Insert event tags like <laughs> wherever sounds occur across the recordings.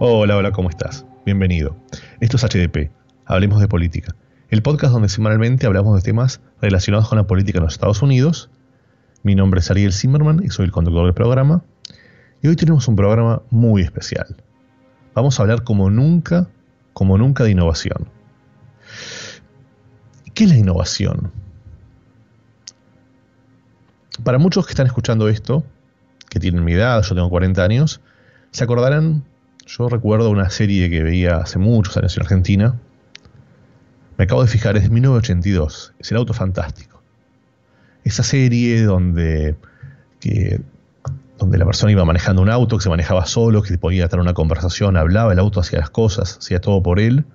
Hola, hola, ¿cómo estás? Bienvenido. Esto es HDP, Hablemos de Política, el podcast donde semanalmente hablamos de temas relacionados con la política en los Estados Unidos. Mi nombre es Ariel Zimmerman y soy el conductor del programa. Y hoy tenemos un programa muy especial. Vamos a hablar como nunca, como nunca de innovación. ¿Qué es la innovación? Para muchos que están escuchando esto, que tienen mi edad, yo tengo 40 años, se acordarán, yo recuerdo una serie que veía hace muchos años en Argentina, me acabo de fijar, es 1982, es el auto fantástico. Esa serie donde, donde la persona iba manejando un auto, que se manejaba solo, que podía tener una conversación, hablaba, el auto hacía las cosas, hacía todo por él.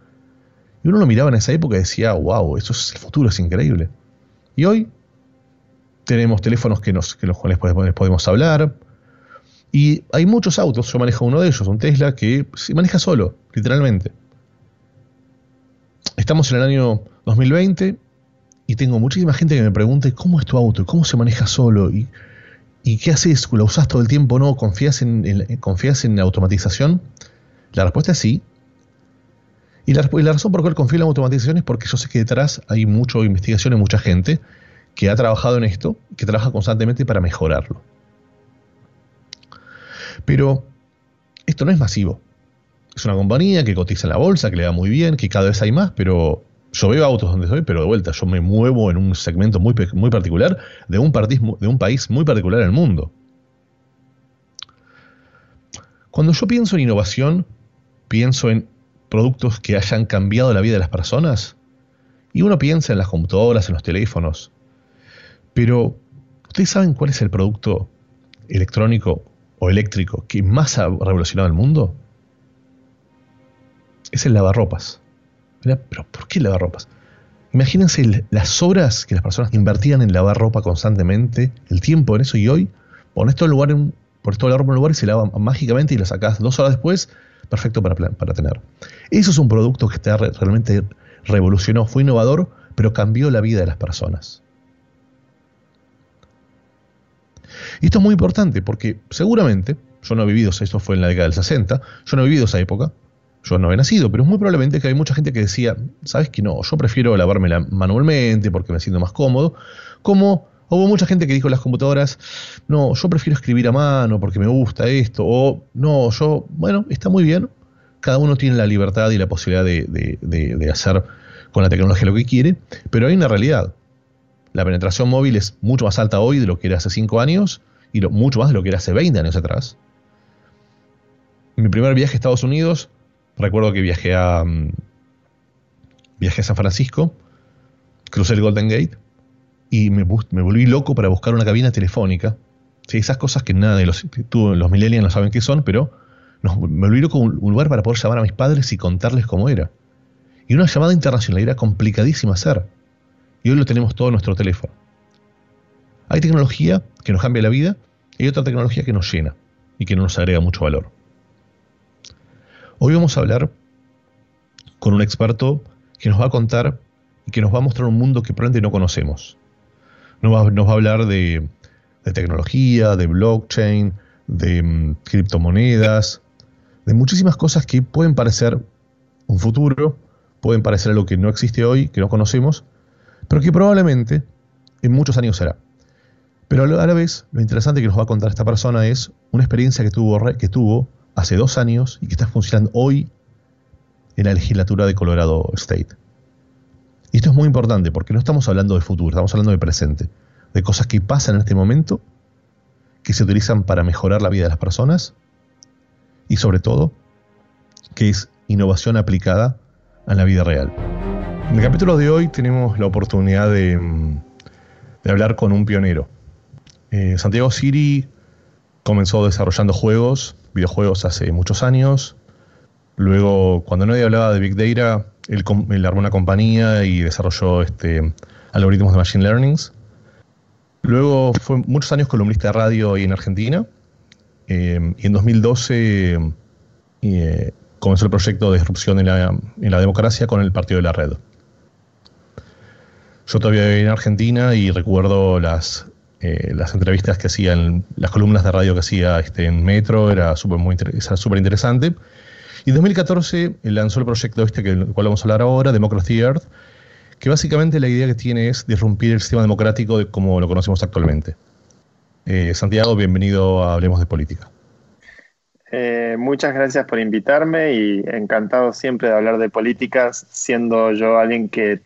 Y uno lo miraba en esa época y decía, wow, eso es el futuro, es increíble. Y hoy tenemos teléfonos que, nos, que los cuales podemos hablar, y hay muchos autos, yo manejo uno de ellos, un Tesla, que se maneja solo, literalmente. Estamos en el año 2020 y tengo muchísima gente que me pregunta cómo es tu auto, cómo se maneja solo y, qué haces, lo usas todo el tiempo, no, confías en, confías en la automatización. La respuesta es sí. Y la, y la razón por la cual confío en la automatización es porque yo sé que detrás hay mucha investigación y mucha gente que ha trabajado en esto, que trabaja constantemente para mejorarlo. Pero esto no es masivo. Es una compañía que cotiza en la bolsa, que le va muy bien, que cada vez hay más, pero yo veo autos donde estoy, pero de vuelta, yo me muevo en un segmento muy, muy particular de un, de un país muy particular en el mundo. Cuando yo pienso en innovación, pienso en productos que hayan cambiado la vida de las personas. Y uno piensa en las computadoras, en los teléfonos. Pero, ¿ustedes saben cuál es el producto electrónico eléctrico que más ha revolucionado el mundo es el lavarropas. Pero ¿por qué el lavarropas? Imagínense las horas que las personas invertían en lavar ropa constantemente, el tiempo en eso, y hoy pones todo el lugar en, pones todo la ropa en lugar y se lava mágicamente y lo sacas dos horas después, perfecto para, para tener. Eso es un producto que está, realmente revolucionó, fue innovador, pero cambió la vida de las personas. Y esto es muy importante porque seguramente, yo no he vivido, esto fue en la década del 60, yo no he vivido esa época, yo no he nacido, pero es muy probablemente que hay mucha gente que decía, ¿sabes que no? Yo prefiero lavármela manualmente porque me siento más cómodo. Como hubo mucha gente que dijo en las computadoras, no, yo prefiero escribir a mano porque me gusta esto, o no, yo, bueno, está muy bien, cada uno tiene la libertad y la posibilidad de, de hacer con la tecnología lo que quiere, pero hay una realidad. La penetración móvil es mucho más alta hoy de lo que era hace 5 años y mucho más de lo que era hace 20 años atrás. mi primer viaje a Estados Unidos, recuerdo que viajé a, mm, viajé a San Francisco, crucé el Golden Gate y me, volví loco para buscar una cabina telefónica. Sí, esas cosas que nada de los, los millennials no saben qué son, pero me volví loco un, un lugar para poder llamar a mis padres y contarles cómo era. Y una llamada internacional era complicadísima hacer y hoy lo tenemos todo en nuestro teléfono. Hay tecnología que nos cambia la vida y hay otra tecnología que nos llena y que no nos agrega mucho valor. Hoy vamos a hablar con un experto que nos va a contar y que nos va a mostrar un mundo que probablemente no conocemos. Nos va, a hablar de, tecnología, de blockchain, de mm, criptomonedas, de muchísimas cosas que pueden parecer un futuro, pueden parecer algo que no existe hoy, que no conocemos, pero que probablemente en muchos años será. Pero a la vez, lo interesante que nos va a contar esta persona es una experiencia que tuvo, que tuvo hace dos años y que está funcionando hoy en la legislatura de Colorado State. Y esto es muy importante porque no estamos hablando de futuro, estamos hablando de presente, de cosas que pasan en este momento, que se utilizan para mejorar la vida de las personas y sobre todo que es innovación aplicada a la vida real. En el capítulo de hoy tenemos la oportunidad de, hablar con un pionero. Eh, Santiago Siri comenzó desarrollando juegos, videojuegos hace muchos años. Luego, cuando nadie hablaba de Big Data, él, armó una compañía y desarrolló este, algoritmos de Machine Learning. Luego fue muchos años columnista de radio ahí en Argentina. Eh, y en 2012 eh, comenzó el proyecto de disrupción en la, en la democracia con el Partido de la Red. Yo todavía vivía en Argentina y recuerdo las, eh, las entrevistas que hacían, las columnas de radio que hacía este, en Metro, era súper interesante. Y en 2014 lanzó el proyecto este, del cual vamos a hablar ahora, Democracy Earth, que básicamente la idea que tiene es disrumpir el sistema democrático de como lo conocemos actualmente. Eh, Santiago, bienvenido a Hablemos de Política. Eh, muchas gracias por invitarme y encantado siempre de hablar de políticas, siendo yo alguien que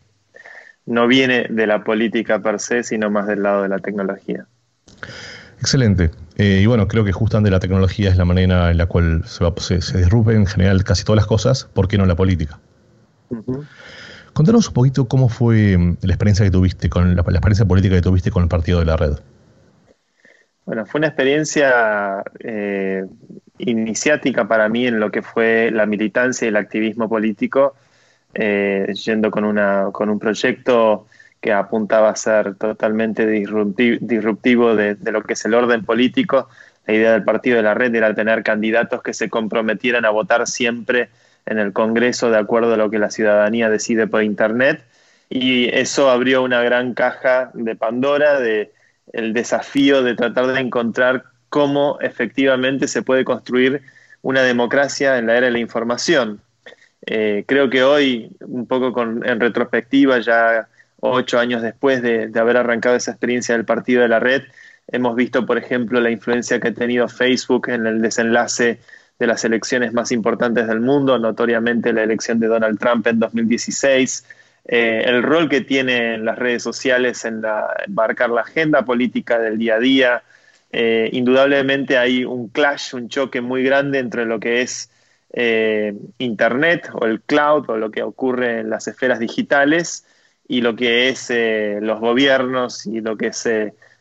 no viene de la política per se, sino más del lado de la tecnología. Excelente. Eh, y bueno, creo que justamente la tecnología es la manera en la cual se, se, disrumpen en general casi todas las cosas, ¿por qué no la política? Contanos un poquito cómo fue mm, la experiencia que tuviste con la, experiencia política que tuviste con el partido de la red. Bueno, fue una experiencia eh, iniciática para mí en lo que fue la militancia y el activismo político, eh, yendo con, una, con un proyecto que apuntaba a ser totalmente disruptivo de, lo que es el orden político. La idea del partido de la red era tener candidatos que se comprometieran a votar siempre en el Congreso de acuerdo a lo que la ciudadanía decide por Internet. Y eso abrió una gran caja de Pandora de el desafío de tratar de encontrar cómo efectivamente se puede construir una democracia en la era de la información. Eh, creo que hoy, un poco en retrospectiva, ya ocho años después de, haber arrancado esa experiencia del partido de la red, hemos visto, por ejemplo, la influencia que ha tenido Facebook en el desenlace de las elecciones más importantes del mundo, notoriamente la elección de Donald Trump en 2016, eh, el rol que tienen las redes sociales en, marcar la agenda política del día a día. Eh, indudablemente hay un clash, un choque muy grande entre lo que es eh, Internet o el cloud o lo que ocurre en las esferas digitales y lo que es los gobiernos y lo que es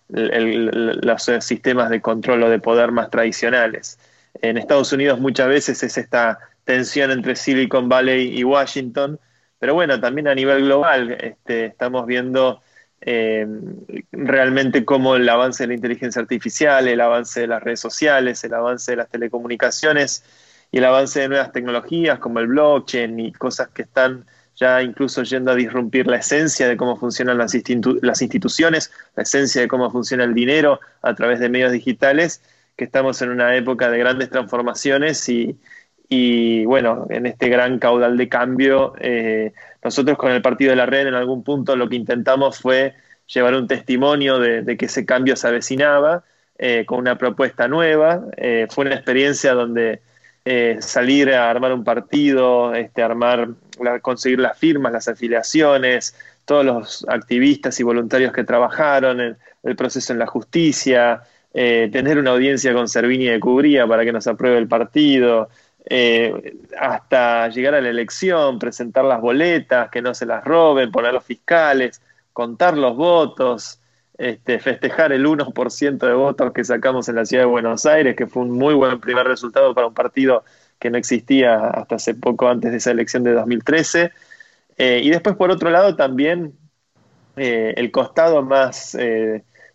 los sistemas de control o de poder más tradicionales. En Estados Unidos muchas veces es esta tensión entre Silicon Valley y Washington, pero bueno, también a nivel global este, estamos viendo eh, realmente cómo el avance de la inteligencia artificial, el avance de las redes sociales, el avance de las telecomunicaciones y el avance de nuevas tecnologías como el blockchain y cosas que están ya incluso yendo a disrumpir la esencia de cómo funcionan las, las instituciones, la esencia de cómo funciona el dinero a través de medios digitales, que estamos en una época de grandes transformaciones y, y bueno, en este gran caudal de cambio, eh, nosotros con el partido de la red en algún punto lo que intentamos fue llevar un testimonio de, que ese cambio se avecinaba eh, con una propuesta nueva. Eh, fue una experiencia donde salir a armar un partido, este, armar, conseguir las firmas, las afiliaciones, todos los activistas y voluntarios que trabajaron, en el proceso en la justicia, tener una audiencia con Servini de Cubría para que nos apruebe el partido, eh, hasta llegar a la elección, presentar las boletas, que no se las roben, poner los fiscales, contar los votos, este, festejar el 1% de votos que sacamos en la ciudad de Buenos Aires, que fue un muy buen primer resultado para un partido que no existía hasta hace poco antes de esa elección de 2013. Eh, y después, por otro lado, también eh, el costado más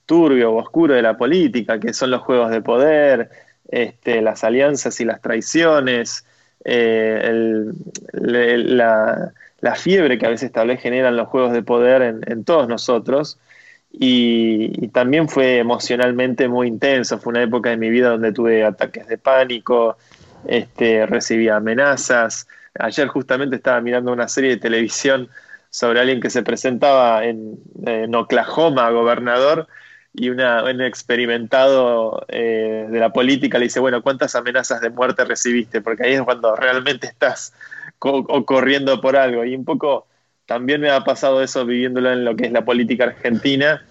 turbio o oscuro de la política, que son los juegos de poder, este, las alianzas y las traiciones, eh, la, fiebre que a veces tal vez generan los juegos de poder en, todos nosotros. Y, también fue emocionalmente muy intenso. Fue una época de mi vida donde tuve ataques de pánico, este, recibí amenazas. Ayer justamente estaba mirando una serie de televisión sobre alguien que se presentaba en, en Oklahoma, gobernador, y un experimentado eh, de la política le dice, bueno, ¿cuántas amenazas de muerte recibiste? Porque ahí es cuando realmente estás corriendo por algo. Y un poco también me ha pasado eso viviéndolo en lo que es la política argentina.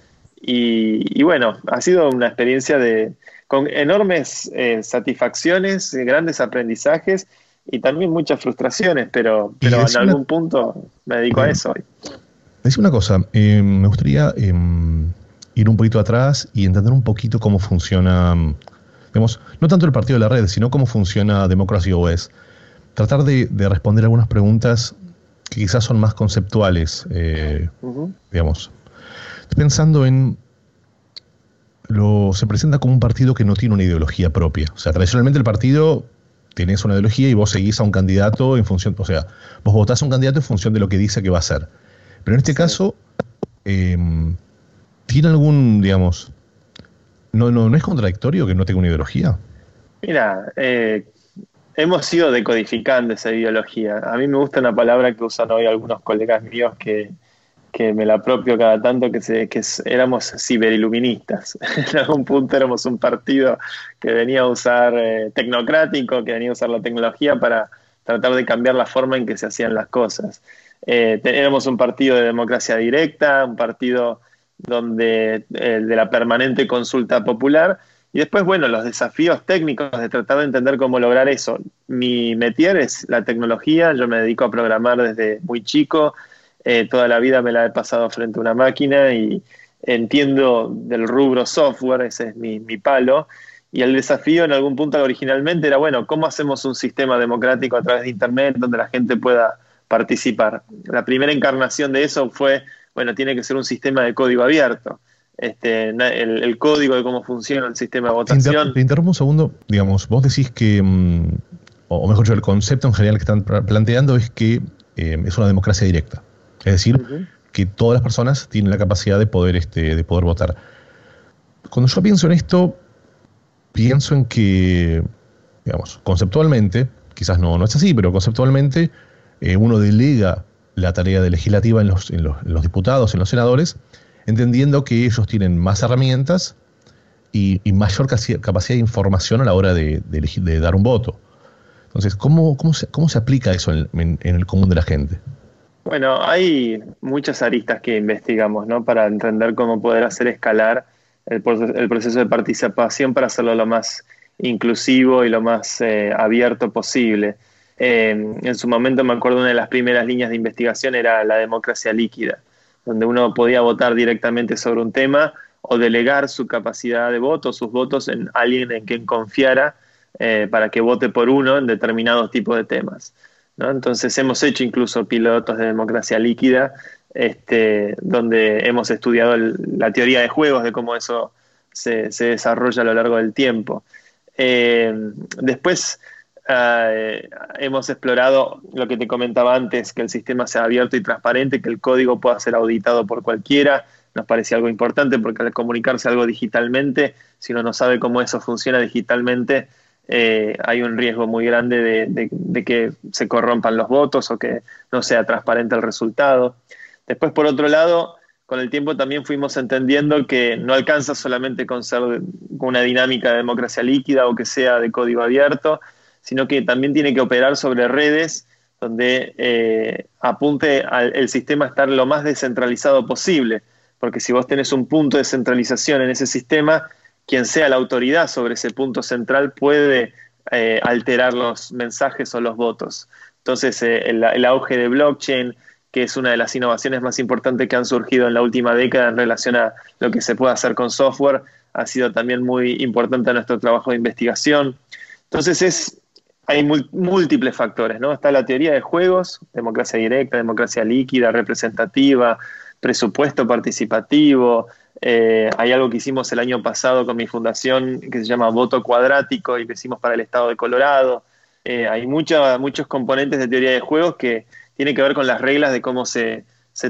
Y, bueno, ha sido una experiencia de, con enormes eh, satisfacciones, grandes aprendizajes y también muchas frustraciones, pero, pero en algún punto me dedico a eso hoy. Dice una cosa, eh, me gustaría em, ir un poquito atrás y entender un poquito cómo funciona, digamos, no tanto el partido de la red, sino cómo funciona Democracy OS. Tratar de, responder algunas preguntas que quizás son más conceptuales, eh, digamos. Estoy pensando en lo, se presenta como un partido que no tiene una ideología propia. O sea, tradicionalmente el partido tiene una ideología y vos seguís a un candidato en función, o sea, vos votás a un candidato en función de lo que dice que va a hacer. Pero en este caso, em, ¿Tiene algún, digamos, no, no, no es contradictorio que no tenga una ideología? Mira, eh, hemos ido decodificando esa ideología. A mí me gusta una palabra que usan hoy algunos colegas míos que, me la apropio cada tanto, que, se, que éramos ciberiluministas. <laughs> en algún punto éramos un partido que venía a usar eh, tecnocrático, que venía a usar la tecnología para tratar de cambiar la forma en que se hacían las cosas. Eh, éramos un partido de democracia directa, un partido donde eh, de la permanente consulta popular, y después, bueno, los desafíos técnicos de tratar de entender cómo lograr eso. Mi metier es la tecnología, yo me dedico a programar desde muy chico, eh, toda la vida me la he pasado frente a una máquina y entiendo del rubro software, ese es mi, mi palo. Y el desafío en algún punto originalmente era, bueno, ¿cómo hacemos un sistema democrático a través de Internet donde la gente pueda participar? La primera encarnación de eso fue, bueno, tiene que ser un sistema de código abierto este, el, código de cómo funciona el sistema de votación. Te, interrumpo un segundo. Digamos, vos decís que, mm, o mejor dicho, el concepto en general que están planteando es que eh, es una democracia directa. Es decir, que todas las personas tienen la capacidad de poder, este, de poder votar. Cuando yo pienso en esto, pienso en que, digamos, conceptualmente, quizás no, no es así, pero conceptualmente eh, uno delega la tarea de legislativa en los, en los diputados, en los senadores, entendiendo que ellos tienen más herramientas y, mayor capacidad de información a la hora de, dar un voto. Entonces, ¿cómo, se aplica eso en, el común de la gente? Bueno, hay muchas aristas que investigamos ¿no? para entender cómo poder hacer escalar el, proceso de participación para hacerlo lo más inclusivo y lo más eh, abierto posible. Eh, en su momento me acuerdo una de las primeras líneas de investigación era la democracia líquida donde uno podía votar directamente sobre un tema o delegar su capacidad de voto, sus votos en alguien en quien confiara eh, para que vote por uno en determinados tipos de temas. Entonces hemos hecho incluso pilotos de democracia líquida, este, donde hemos estudiado la teoría de juegos, de cómo eso se, desarrolla a lo largo del tiempo. Eh, después eh, hemos explorado lo que te comentaba antes, que el sistema sea abierto y transparente, que el código pueda ser auditado por cualquiera. Nos parece algo importante porque al comunicarse algo digitalmente, si uno no sabe cómo eso funciona digitalmente, eh, hay un riesgo muy grande de, que se corrompan los votos o que no sea transparente el resultado. Después, por otro lado, con el tiempo también fuimos entendiendo que no alcanza solamente con ser una dinámica de democracia líquida o que sea de código abierto, sino que también tiene que operar sobre redes donde eh, apunte al el sistema a estar lo más descentralizado posible, porque si vos tenés un punto de centralización en ese sistema, quien sea la autoridad sobre ese punto central puede eh, alterar los mensajes o los votos. Entonces, eh, el, auge de blockchain, que es una de las innovaciones más importantes que han surgido en la última década en relación a lo que se puede hacer con software, ha sido también muy importante a nuestro trabajo de investigación. Entonces, es hay múltiples factores, ¿no? Está la teoría de juegos, democracia directa, democracia líquida, representativa, presupuesto participativo. Eh, hay algo que hicimos el año pasado con mi fundación que se llama Voto Cuadrático y que hicimos para el estado de Colorado. Eh, hay muchos componentes de teoría de juegos que tienen que ver con las reglas de cómo se,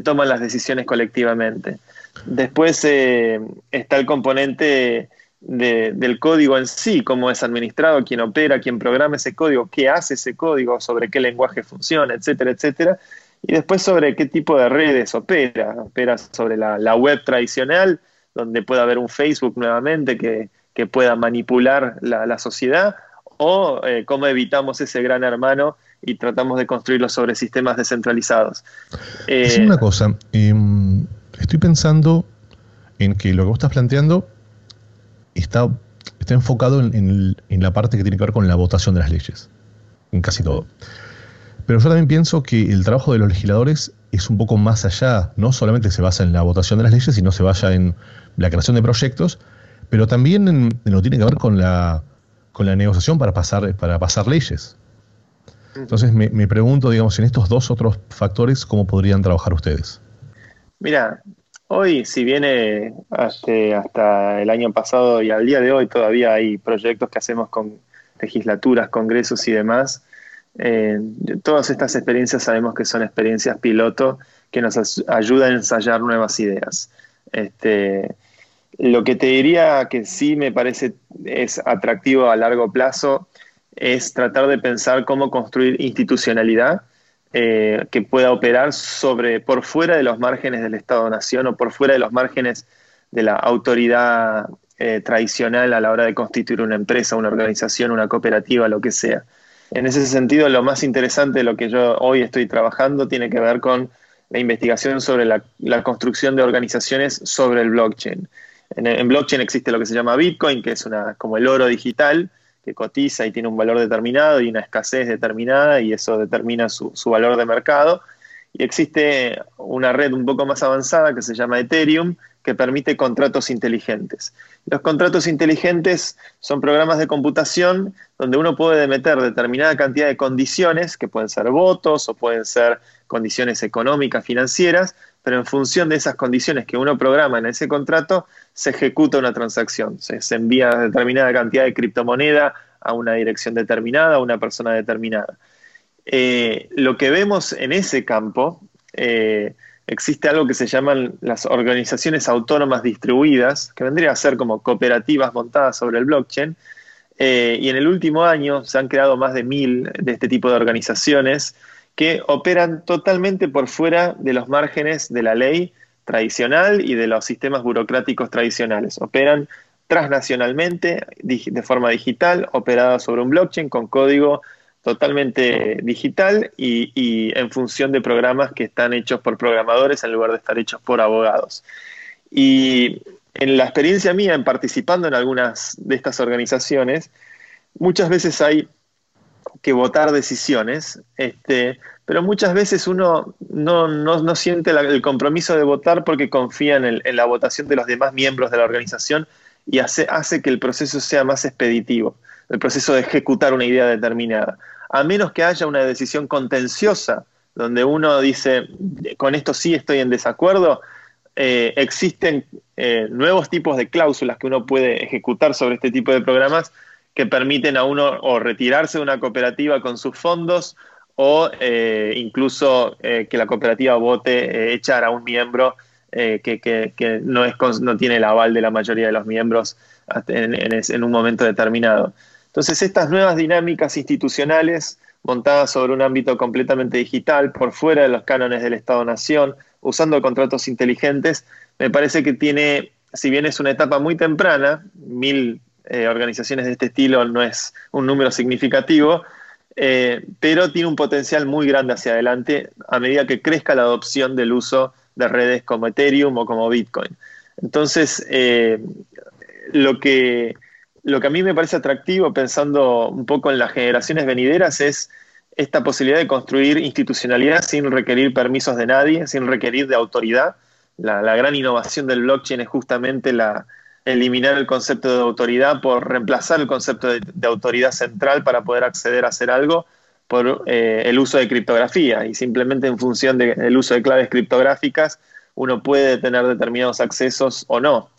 toman las decisiones colectivamente. Después eh, está el componente del código en sí, cómo es administrado, quién opera, quién programa ese código, qué hace ese código, sobre qué lenguaje funciona, etcétera, etcétera. Y después sobre qué tipo de redes opera. Opera sobre la, web tradicional, donde pueda haber un Facebook nuevamente que, pueda manipular la, sociedad, o eh, cómo evitamos ese gran hermano y tratamos de construirlo sobre sistemas descentralizados. Eh, una cosa, em, estoy pensando en que lo que vos estás planteando está, está enfocado en, la parte que tiene que ver con la votación de las leyes, en casi todo. Pero yo también pienso que el trabajo de los legisladores es un poco más allá, no solamente se basa en la votación de las leyes, sino se basa en la creación de proyectos, pero también en, lo tiene que ver con la, con la negociación para pasar, para pasar leyes. Entonces me, me pregunto, digamos, en estos dos otros factores, ¿cómo podrían trabajar ustedes? Mira, Hoy, si viene hasta, el año pasado y al día de hoy todavía hay proyectos que hacemos con legislaturas, congresos y demás, eh, todas estas experiencias sabemos que son experiencias piloto que nos ayudan a ensayar nuevas ideas. Este, lo que te diría que sí me parece es atractivo a largo plazo es tratar de pensar cómo construir institucionalidad eh, que pueda operar sobre, por fuera de los márgenes del Estado-Nación o por fuera de los márgenes de la autoridad eh, tradicional a la hora de constituir una empresa, una organización, una cooperativa, lo que sea. En ese sentido, lo más interesante de lo que yo hoy estoy trabajando tiene que ver con la investigación sobre la, construcción de organizaciones sobre el blockchain. En, blockchain existe lo que se llama Bitcoin, que es una, como el oro digital, que cotiza y tiene un valor determinado y una escasez determinada y eso determina su, su valor de mercado. Y existe una red un poco más avanzada que se llama Ethereum, que permite contratos inteligentes. Los contratos inteligentes son programas de computación donde uno puede meter determinada cantidad de condiciones, que pueden ser votos o pueden ser condiciones económicas, financieras, pero en función de esas condiciones que uno programa en ese contrato, se ejecuta una transacción. Se, envía determinada cantidad de criptomoneda a una dirección determinada, a una persona determinada. Eh, lo que vemos en ese campo, eh, existe algo que se llaman las organizaciones autónomas distribuidas, que vendría a ser como cooperativas montadas sobre el blockchain. Eh, y en el último año se han creado más de mil de este tipo de organizaciones que operan totalmente por fuera de los márgenes de la ley tradicional y de los sistemas burocráticos tradicionales. Operan transnacionalmente, de forma digital, operadas sobre un blockchain con código totalmente digital y, en función de programas que están hechos por programadores en lugar de estar hechos por abogados. Y en la experiencia mía en participando en algunas de estas organizaciones, muchas veces hay que votar decisiones, este, pero muchas veces uno no, siente el compromiso de votar porque confía en, la votación de los demás miembros de la organización y hace, hace que el proceso sea más expeditivo el proceso de ejecutar una idea determinada. A menos que haya una decisión contenciosa, donde uno dice, con esto sí estoy en desacuerdo, eh, existen eh, nuevos tipos de cláusulas que uno puede ejecutar sobre este tipo de programas que permiten a uno o retirarse de una cooperativa con sus fondos o eh, incluso que la cooperativa vote echar a un miembro que, no, es, no tiene el aval de la mayoría de los miembros en un momento determinado. Entonces, estas nuevas dinámicas institucionales montadas sobre un ámbito completamente digital, por fuera de los cánones del Estado-Nación, usando contratos inteligentes, me parece que tiene, si bien es una etapa muy temprana, mil eh, organizaciones de este estilo no es un número significativo, eh, pero tiene un potencial muy grande hacia adelante a medida que crezca la adopción del uso de redes como Ethereum o como Bitcoin. Entonces, eh, lo que lo que a mí me parece atractivo, pensando un poco en las generaciones venideras, es esta posibilidad de construir institucionalidad sin requerir permisos de nadie, sin requerir de autoridad. La, gran innovación del blockchain es justamente la, eliminar el concepto de autoridad por reemplazar el concepto de, autoridad central para poder acceder a hacer algo por eh, el uso de criptografía y simplemente en función del uso de claves criptográficas uno puede tener determinados accesos o no.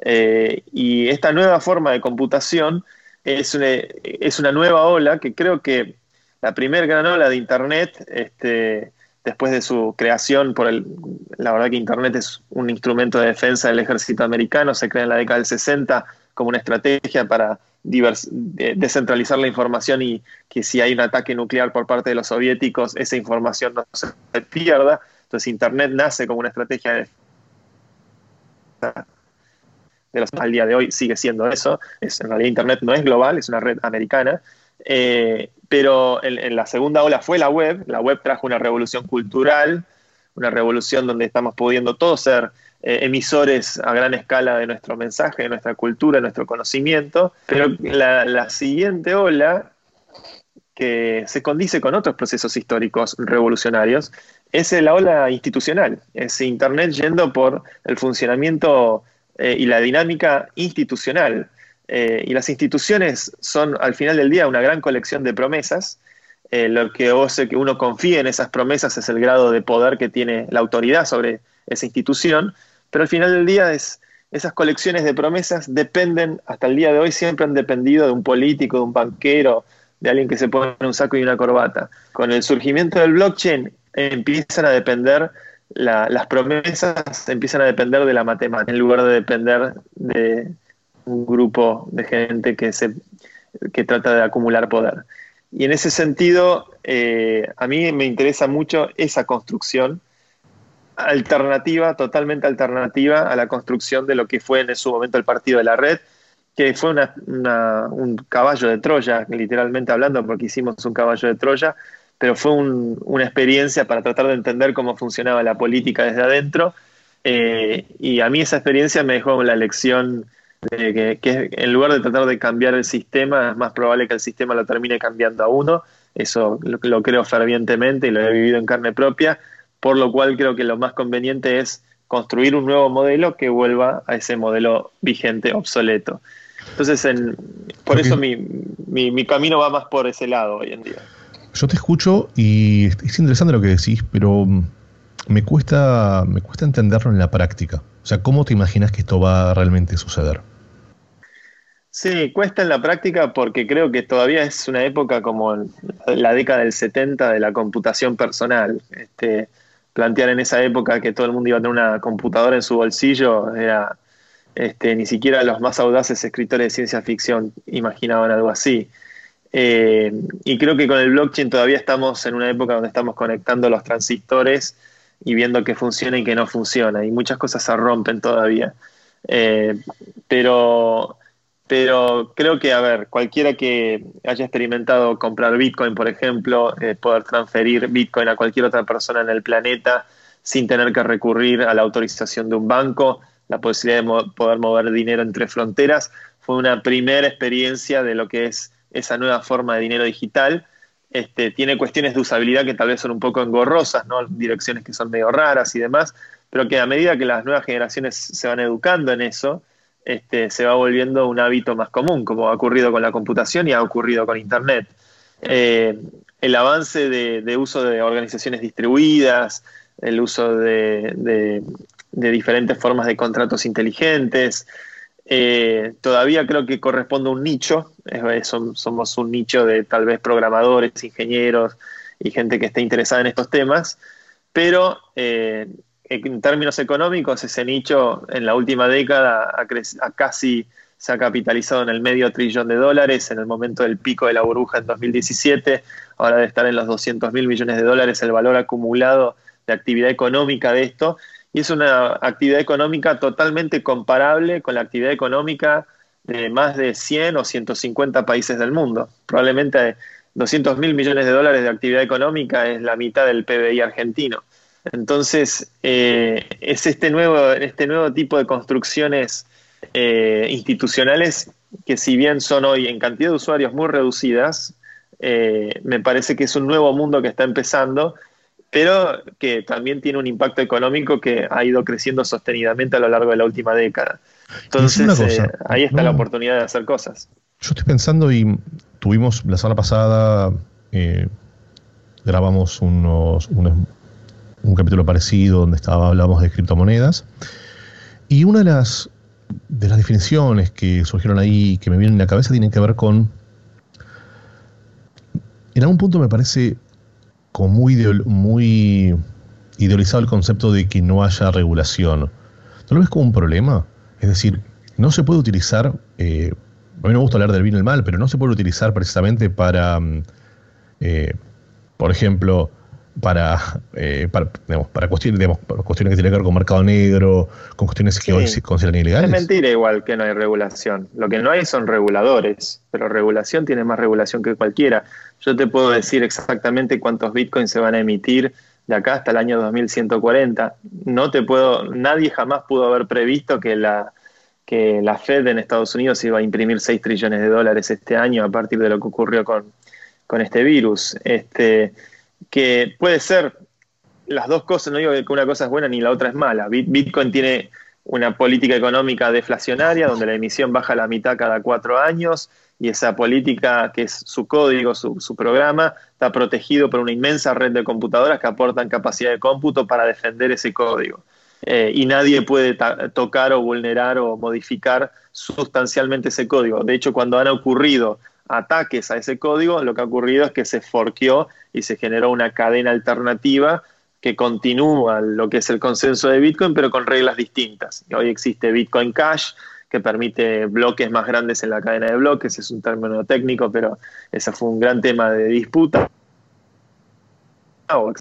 Eh, y esta nueva forma de computación es una, nueva ola que creo que la primera gran ola de Internet, este, después de su creación por el... La verdad que Internet es un instrumento de defensa del ejército americano, se crea en la década del 60 como una estrategia para descentralizar la información y que si hay un ataque nuclear por parte de los soviéticos, esa información no se pierda. Entonces Internet nace como una estrategia de defensa de los al día de hoy sigue siendo eso. Es, en realidad Internet no es global, es una red americana. Eh, pero en, la segunda ola fue la web. La web trajo una revolución cultural, una revolución donde estamos pudiendo todos ser eh, emisores a gran escala de nuestro mensaje, de nuestra cultura, de nuestro conocimiento. Pero la, la siguiente ola, que se condice con otros procesos históricos revolucionarios, es la ola institucional. Es Internet yendo por el funcionamiento eh, y la dinámica institucional. Eh, y las instituciones son al final del día una gran colección de promesas. Eh, lo que hace que uno confíe en esas promesas es el grado de poder que tiene la autoridad sobre esa institución, pero al final del día es, esas colecciones de promesas dependen, hasta el día de hoy siempre han dependido de un político, de un banquero, de alguien que se pone un saco y una corbata. Con el surgimiento del blockchain empiezan a depender las promesas empiezan a depender de la matemática en lugar de depender de un grupo de gente que se que trata de acumular poder. Y en ese sentido, eh, a mí me interesa mucho esa construcción alternativa, totalmente alternativa a la construcción de lo que fue en su momento el partido de la red, que fue un caballo de Troya, literalmente hablando, porque hicimos un caballo de Troya, pero fue una experiencia para tratar de entender cómo funcionaba la política desde adentro. Eh, y a mí esa experiencia me dejó la lección de que, en lugar de tratar de cambiar el sistema, es más probable que el sistema lo termine cambiando a uno. Eso lo, lo creo fervientemente y lo he vivido en carne propia, por lo cual creo que lo más conveniente es construir un nuevo modelo que vuelva a ese modelo vigente, obsoleto. Entonces, en, por eso mi, mi, camino va más por ese lado hoy en día. Yo te escucho y es interesante lo que decís, pero me cuesta, me cuesta entenderlo en la práctica. O sea, ¿cómo te imaginas que esto va a realmente suceder? Sí, cuesta en la práctica porque creo que todavía es una época como la década del 70 de la computación personal. Este, plantear en esa época que todo el mundo iba a tener una computadora en su bolsillo era este, ni siquiera los más audaces escritores de ciencia ficción imaginaban algo así. Eh, y creo que con el blockchain todavía estamos en una época donde estamos conectando los transistores y viendo qué funciona y qué no funciona. Y muchas cosas se rompen todavía. Eh, pero, pero creo que, a ver, cualquiera que haya experimentado comprar Bitcoin, por ejemplo, eh, poder transferir Bitcoin a cualquier otra persona en el planeta sin tener que recurrir a la autorización de un banco, la posibilidad de poder mover dinero entre fronteras, fue una primera experiencia de lo que es esa nueva forma de dinero digital. Este, tiene cuestiones de usabilidad que tal vez son un poco engorrosas, ¿no? direcciones que son medio raras y demás, pero que a medida que las nuevas generaciones se van educando en eso, este, se va volviendo un hábito más común, como ha ocurrido con la computación y ha ocurrido con Internet. Eh, el avance de, uso de organizaciones distribuidas, el uso de, de diferentes formas de contratos inteligentes. Eh, todavía creo que corresponde a un nicho, somos un nicho de tal vez programadores, ingenieros y gente que esté interesada en estos temas, pero eh, en términos económicos ese nicho en la última década ha, casi se ha capitalizado en el medio trillón de dólares en el momento del pico de la burbuja en 2017, ahora de estar en los 200 mil millones de dólares el valor acumulado de actividad económica de esto, y es una actividad económica totalmente comparable con la actividad económica de más de 100 o 150 países del mundo. Probablemente 200 mil millones de dólares de actividad económica es la mitad del PBI argentino. Entonces, eh, es este nuevo, este nuevo tipo de construcciones eh, institucionales que si bien son hoy en cantidad de usuarios muy reducidas, eh, me parece que es un nuevo mundo que está empezando pero que también tiene un impacto económico que ha ido creciendo sostenidamente a lo largo de la última década. Entonces, eh, ahí está la oportunidad de hacer cosas. Yo estoy pensando y tuvimos la semana pasada, eh, grabamos unos, un capítulo parecido donde estaba, hablábamos de criptomonedas y una de las, de las definiciones que surgieron ahí que me vienen en la cabeza tienen que ver con, en algún punto me parece como muy, muy idealizado el concepto de que no haya regulación. ¿No lo ves como un problema? Es decir, no se puede utilizar, eh, a mí no me gusta hablar del bien y el mal, pero no se puede utilizar precisamente para, mm, eh, por ejemplo, para, eh, para, para, cuestiones, cuestiones que tienen que ver con mercado negro, con cuestiones que hoy se consideran ilegales. Es mentira igual que no hay regulación. Lo que no hay son reguladores, pero regulación tiene más regulación que cualquiera. Yo te puedo decir exactamente cuántos bitcoins se van a emitir de acá hasta el año 2140. No te puedo, nadie jamás pudo haber previsto que la, que la Fed en Estados Unidos iba a imprimir 6 trillones de dólares este año a partir de lo que ocurrió con, con este virus. Este, que puede ser las dos cosas, no digo que una cosa es buena ni la otra es mala. Bitcoin tiene una política económica deflacionaria donde la emisión baja la mitad cada cuatro años y esa política, que es su código, su, programa, está protegido por una inmensa red de computadoras que aportan capacidad de cómputo para defender ese código. Eh, y nadie puede tocar o vulnerar o modificar sustancialmente ese código. De hecho, cuando han ocurrido ataques a ese código, lo que ha ocurrido es que se forqueó y se generó una cadena alternativa que continúa lo que es el consenso de Bitcoin, pero con reglas distintas. Hoy existe Bitcoin Cash, que permite bloques más grandes en la cadena de bloques, es un término técnico, pero ese fue un gran tema de disputa. O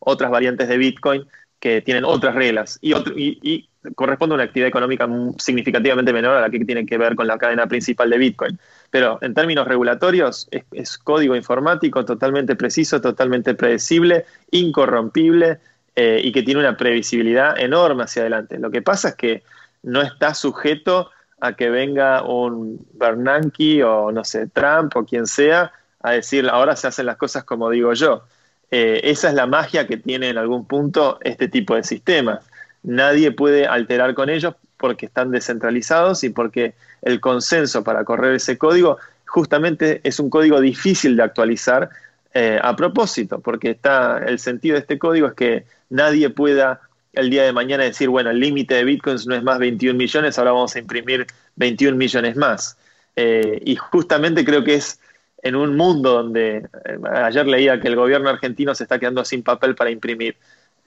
otras variantes de Bitcoin que tienen otras reglas y, y, corresponde a una actividad económica significativamente menor a la que tiene que ver con la cadena principal de Bitcoin. Pero en términos regulatorios es, código informático totalmente preciso, totalmente predecible, incorrompible eh, y que tiene una previsibilidad enorme hacia adelante. Lo que pasa es que no está sujeto a que venga un Bernanke o no sé, Trump o quien sea a decir ahora se hacen las cosas como digo yo. Eh, esa es la magia que tiene en algún punto este tipo de sistemas. Nadie puede alterar con ellos porque están descentralizados y porque el consenso para correr ese código justamente es un código difícil de actualizar eh, a propósito, porque está el sentido de este código es que nadie pueda el día de mañana decir, bueno, el límite de bitcoins no es más 21 millones, ahora vamos a imprimir 21 millones más. Eh, y justamente creo que es en un mundo donde eh, ayer leía que el gobierno argentino se está quedando sin papel para imprimir.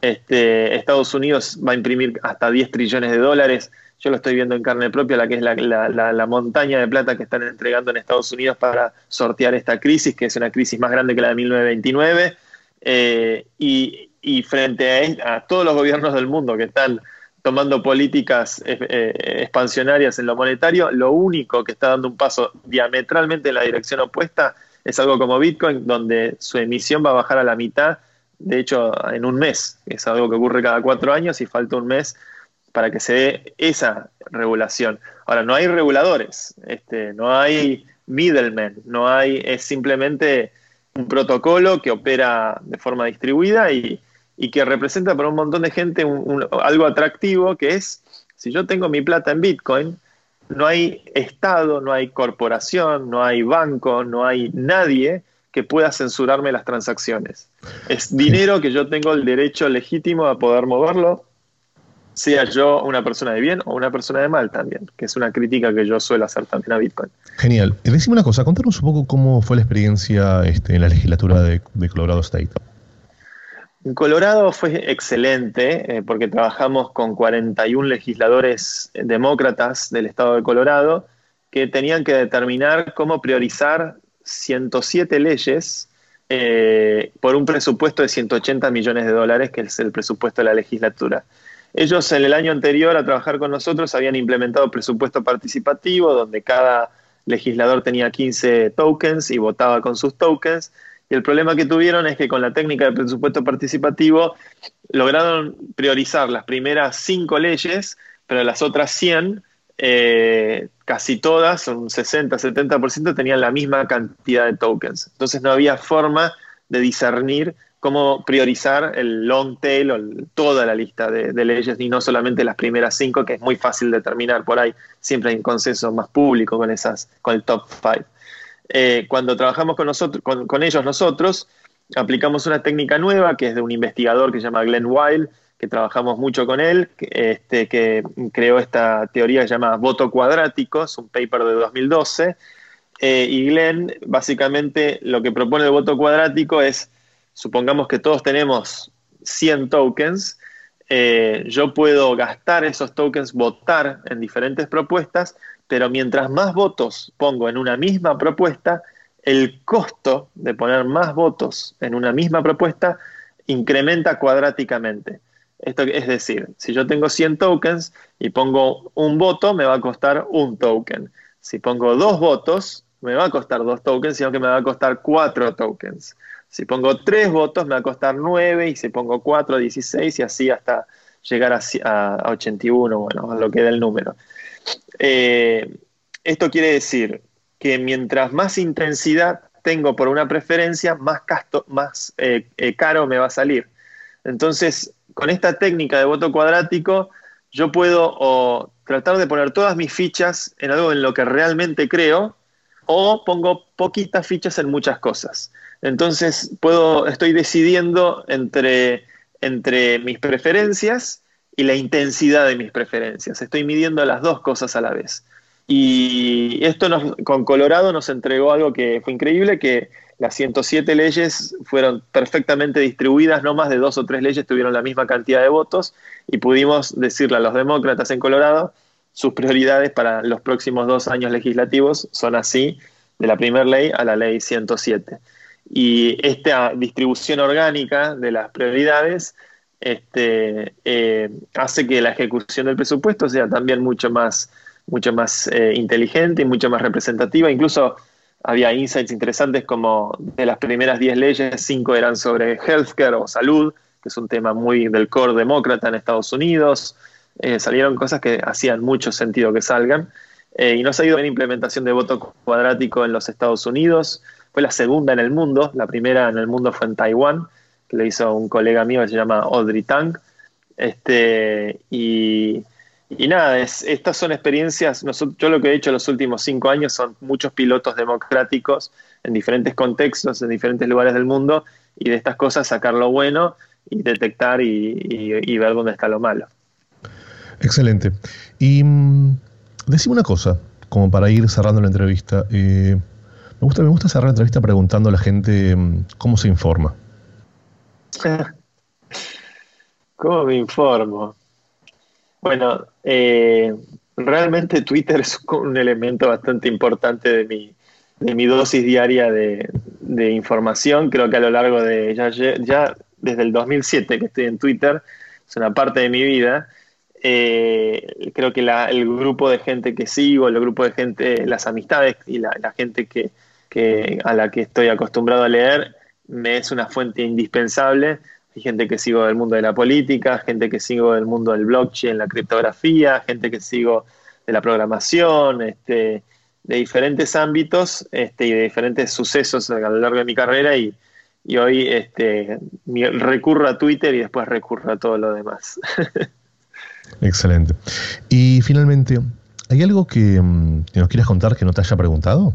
Este, Estados Unidos va a imprimir hasta 10 trillones de dólares. Yo lo estoy viendo en carne propia, la que es la, montaña de plata que están entregando en Estados Unidos para sortear esta crisis, que es una crisis más grande que la de 1929. Eh, y, frente a, todos los gobiernos del mundo que están tomando políticas eh, expansionarias en lo monetario, lo único que está dando un paso diametralmente en la dirección opuesta es algo como Bitcoin, donde su emisión va a bajar a la mitad, de hecho, en un mes. Es algo que ocurre cada cuatro años y falta un mes para que se dé esa regulación. Ahora, no hay reguladores, este, no hay middlemen, no hay, es simplemente un protocolo que opera de forma distribuida y, y que representa para un montón de gente algo atractivo que es, si yo tengo mi plata en Bitcoin, no hay Estado, no hay corporación, no hay banco, no hay nadie que pueda censurarme las transacciones. Es dinero que yo tengo el derecho legítimo a poder moverlo, sea yo una persona de bien o una persona de mal también, que es una crítica que yo suelo hacer también a Bitcoin. Genial. Decime una cosa, contanos un poco cómo fue la experiencia este, en la legislatura de Colorado State. En Colorado fue excelente eh, porque trabajamos con 41 legisladores demócratas del estado de Colorado que tenían que determinar cómo priorizar 107 leyes eh, por un presupuesto de 180 millones de dólares, que es el presupuesto de la legislatura. Ellos en el año anterior a trabajar con nosotros habían implementado presupuesto participativo, donde cada legislador tenía 15 tokens y votaba con sus tokens. Y el problema que tuvieron es que con la técnica de presupuesto participativo lograron priorizar las primeras cinco leyes, pero las otras 100, eh, casi todas, un 60-70%, tenían la misma cantidad de tokens. Entonces no había forma de discernir cómo priorizar el long tail o toda la lista de, leyes y no solamente las primeras cinco, que es muy fácil determinar por ahí. Siempre hay un consenso más público con, esas, con el top five. Eh, cuando trabajamos con, con, ellos nosotros, aplicamos una técnica nueva que es de un investigador que se llama Glenn Weil, que trabajamos mucho con él, que, este, que creó esta teoría que se llama voto cuadrático, es un paper de 2012, eh, y Glenn básicamente lo que propone el voto cuadrático es, supongamos que todos tenemos 100 tokens, eh, yo puedo gastar esos tokens, votar en diferentes propuestas pero mientras más votos pongo en una misma propuesta, el costo de poner más votos en una misma propuesta incrementa cuadráticamente. Esto es decir, si yo tengo 100 tokens y pongo un voto, me va a costar un token. Si pongo dos votos, me va a costar dos tokens, sino que me va a costar cuatro tokens. Si pongo tres votos, me va a costar nueve, y si pongo cuatro, 16, y así hasta llegar a, a 81, bueno, a lo que da el número. Eh, esto quiere decir que mientras más intensidad tengo por una preferencia, más, más eh, eh, caro me va a salir. Entonces, con esta técnica de voto cuadrático, yo puedo tratar de poner todas mis fichas en algo en lo que realmente creo, o pongo poquitas fichas en muchas cosas. Entonces, puedo, estoy decidiendo entre, entre mis preferencias y la intensidad de mis preferencias. Estoy midiendo las dos cosas a la vez. Y esto nos, con Colorado nos entregó algo que fue increíble, que las 107 leyes fueron perfectamente distribuidas, no más de dos o tres leyes tuvieron la misma cantidad de votos y pudimos decirle a los demócratas en Colorado sus prioridades para los próximos dos años legislativos son así, de la primera ley a la ley 107. Y esta distribución orgánica de las prioridades este, eh, hace que la ejecución del presupuesto sea también mucho más, mucho más eh, inteligente y mucho más representativa. Incluso había insights interesantes como de las primeras 10 leyes, 5 eran sobre healthcare o salud, que es un tema muy del core demócrata en Estados Unidos. Eh, salieron cosas que hacían mucho sentido que salgan. y no se ha ido en implementación de voto cuadrático en los Estados Unidos. Fue la segunda en el mundo. La primera en el mundo fue en Taiwán que lo hizo un colega mío que se llama Audrey Tang. Este, y, nada, estas son experiencias, yo lo que he hecho en los últimos cinco años son muchos pilotos democráticos en diferentes contextos, en diferentes lugares del mundo, y de estas cosas sacar lo bueno y detectar y, ver dónde está lo malo. Excelente. Y mm, decime una cosa, como para ir cerrando la entrevista. Eh, me, gusta, me gusta cerrar la entrevista preguntando a la gente mm, cómo se informa. <laughs> ¿Cómo me informo? Bueno, eh, realmente Twitter es un elemento bastante importante de mi, de mi dosis diaria de, información. Creo que a lo largo de ya, ya, desde el 2007 que estoy en Twitter, es una parte de mi vida. Eh, creo que el grupo de gente que sigo, el grupo de gente, las amistades y la, gente que, a la que estoy acostumbrado a leer, me es una fuente indispensable. Gente que sigo del mundo de la política, gente que sigo del mundo del blockchain, la criptografía, gente que sigo de la programación, este, de diferentes ámbitos este, y de diferentes sucesos a lo largo de mi carrera y, hoy este, recurro a Twitter y después recurro a todo lo demás. <laughs> Excelente. Y finalmente, ¿hay algo que, mm, nos quieras contar que no te haya preguntado?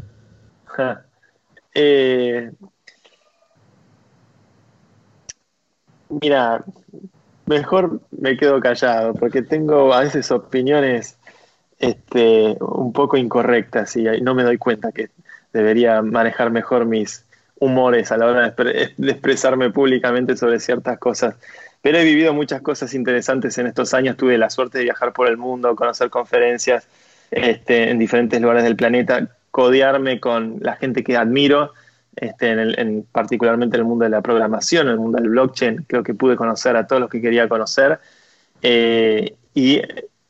<laughs> eh, Mira, mejor me quedo callado porque tengo a veces opiniones este, un poco incorrectas y no me doy cuenta que debería manejar mejor mis humores a la hora de, expresarme públicamente sobre ciertas cosas. Pero he vivido muchas cosas interesantes en estos años. Tuve la suerte de viajar por el mundo, conocer conferencias este, en diferentes lugares del planeta, codearme con la gente que admiro este, en, particularmente en el mundo de la programación, en el mundo del blockchain, creo que pude conocer a todos los que quería conocer. Eh, y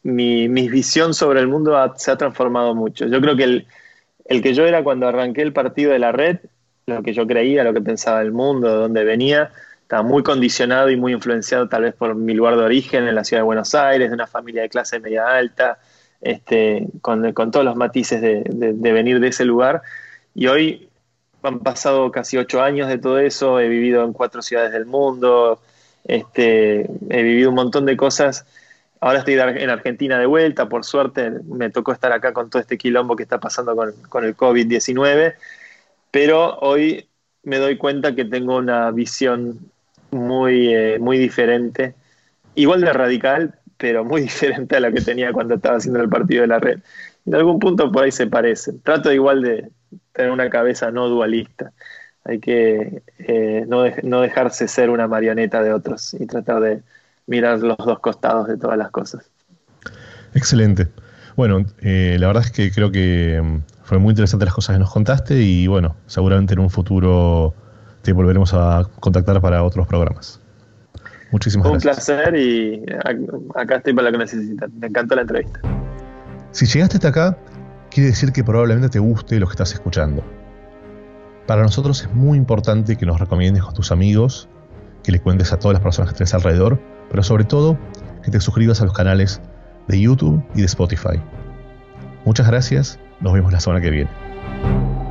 mi, visión sobre el mundo se ha transformado mucho. Yo creo que el, el, que yo era cuando arranqué el partido de la red, lo que yo creía, lo que pensaba del mundo, de dónde venía, estaba muy condicionado y muy influenciado tal vez por mi lugar de origen en la ciudad de Buenos Aires, de una familia de clase media alta, este, con, con todos los matices de, de venir de ese lugar. Y hoy han pasado casi ocho años de todo eso, he vivido en cuatro ciudades del mundo, este, he vivido un montón de cosas. Ahora estoy en Argentina de vuelta, por suerte me tocó estar acá con todo este quilombo que está pasando con, el COVID-19, pero hoy me doy cuenta que tengo una visión muy, eh, muy diferente, igual de radical, pero muy <laughs> diferente a la que tenía cuando estaba haciendo el partido de la red. En algún punto por ahí se parecen. Trato igual de, tener una cabeza no dualista. Hay que eh, no, no dejarse ser una marioneta de otros y tratar de mirar los dos costados de todas las cosas. Excelente. Bueno, eh, la verdad es que creo que mm, fue muy interesante las cosas que nos contaste y bueno, seguramente en un futuro te volveremos a contactar para otros programas. Muchísimas gracias. Un placer y acá estoy para lo que necesitan. Me encantó la entrevista. Si llegaste hasta acá, quiere decir que probablemente te guste lo que estás escuchando. Para nosotros es muy importante que nos recomiendes con tus amigos, que le cuentes a todas las personas que tienes alrededor, pero sobre todo que te suscribas a los canales de YouTube y de Spotify. Muchas gracias, nos vemos la semana que viene.